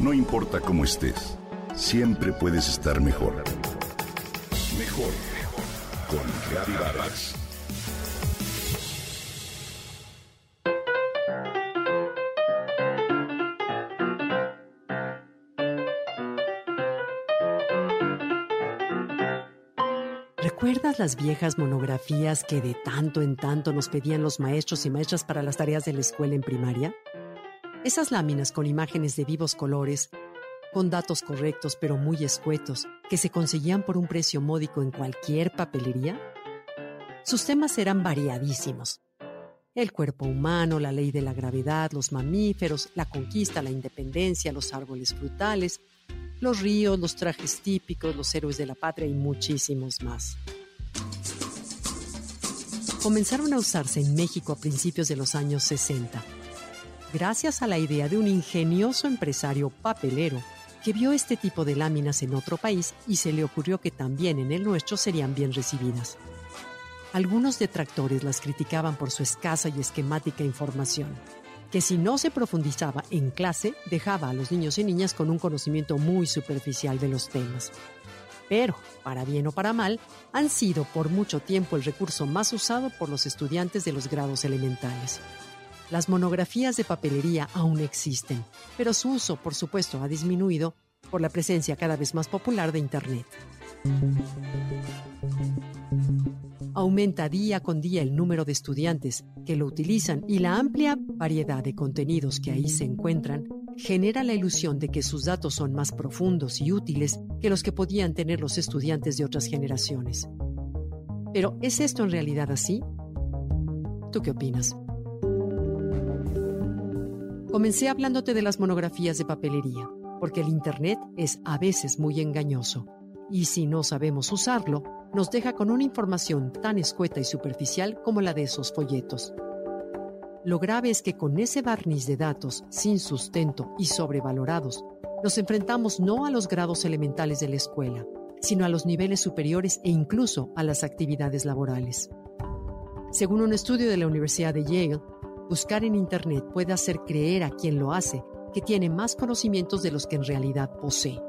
No importa cómo estés, siempre puedes estar mejor. Mejor, mejor. Con Reavivadas. ¿Recuerdas las viejas monografías que de tanto en tanto nos pedían los maestros y maestras para las tareas de la escuela en primaria? Esas láminas con imágenes de vivos colores, con datos correctos pero muy escuetos, que se conseguían por un precio módico en cualquier papelería. Sus temas eran variadísimos. El cuerpo humano, la ley de la gravedad, los mamíferos, la conquista, la independencia, los árboles frutales, los ríos, los trajes típicos, los héroes de la patria y muchísimos más. Comenzaron a usarse en México a principios de los años 60 gracias a la idea de un ingenioso empresario papelero que vio este tipo de láminas en otro país y se le ocurrió que también en el nuestro serían bien recibidas. Algunos detractores las criticaban por su escasa y esquemática información, que si no se profundizaba en clase dejaba a los niños y niñas con un conocimiento muy superficial de los temas. Pero, para bien o para mal, han sido por mucho tiempo el recurso más usado por los estudiantes de los grados elementales. Las monografías de papelería aún existen, pero su uso, por supuesto, ha disminuido por la presencia cada vez más popular de Internet. Aumenta día con día el número de estudiantes que lo utilizan y la amplia variedad de contenidos que ahí se encuentran genera la ilusión de que sus datos son más profundos y útiles que los que podían tener los estudiantes de otras generaciones. Pero ¿es esto en realidad así? ¿Tú qué opinas? Comencé hablándote de las monografías de papelería, porque el Internet es a veces muy engañoso, y si no sabemos usarlo, nos deja con una información tan escueta y superficial como la de esos folletos. Lo grave es que con ese barniz de datos sin sustento y sobrevalorados, nos enfrentamos no a los grados elementales de la escuela, sino a los niveles superiores e incluso a las actividades laborales. Según un estudio de la Universidad de Yale, Buscar en Internet puede hacer creer a quien lo hace que tiene más conocimientos de los que en realidad posee.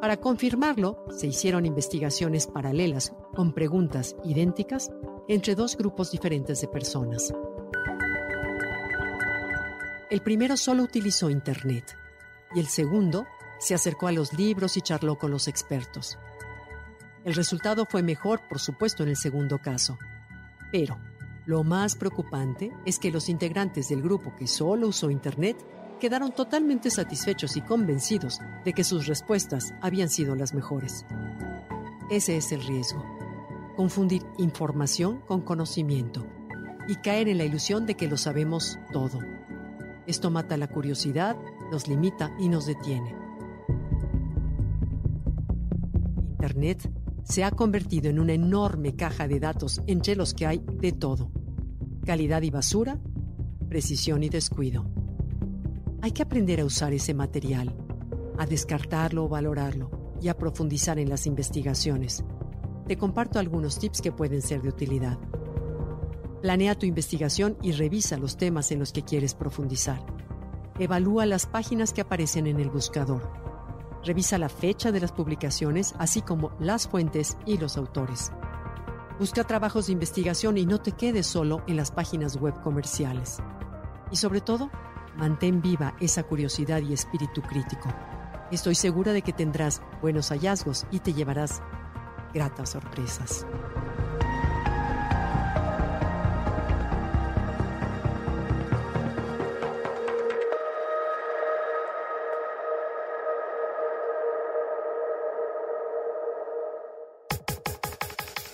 Para confirmarlo, se hicieron investigaciones paralelas con preguntas idénticas entre dos grupos diferentes de personas. El primero solo utilizó Internet y el segundo se acercó a los libros y charló con los expertos. El resultado fue mejor, por supuesto, en el segundo caso. Pero, lo más preocupante es que los integrantes del grupo que solo usó Internet quedaron totalmente satisfechos y convencidos de que sus respuestas habían sido las mejores. Ese es el riesgo. Confundir información con conocimiento y caer en la ilusión de que lo sabemos todo. Esto mata la curiosidad, nos limita y nos detiene. Internet se ha convertido en una enorme caja de datos entre los que hay de todo. Calidad y basura, precisión y descuido. Hay que aprender a usar ese material, a descartarlo o valorarlo y a profundizar en las investigaciones. Te comparto algunos tips que pueden ser de utilidad. Planea tu investigación y revisa los temas en los que quieres profundizar. Evalúa las páginas que aparecen en el buscador Revisa la fecha de las publicaciones, así como las fuentes y los autores. Busca trabajos de investigación y no te quedes solo en las páginas web comerciales. Y sobre todo, mantén viva esa curiosidad y espíritu crítico. Estoy segura de que tendrás buenos hallazgos y te llevarás gratas sorpresas.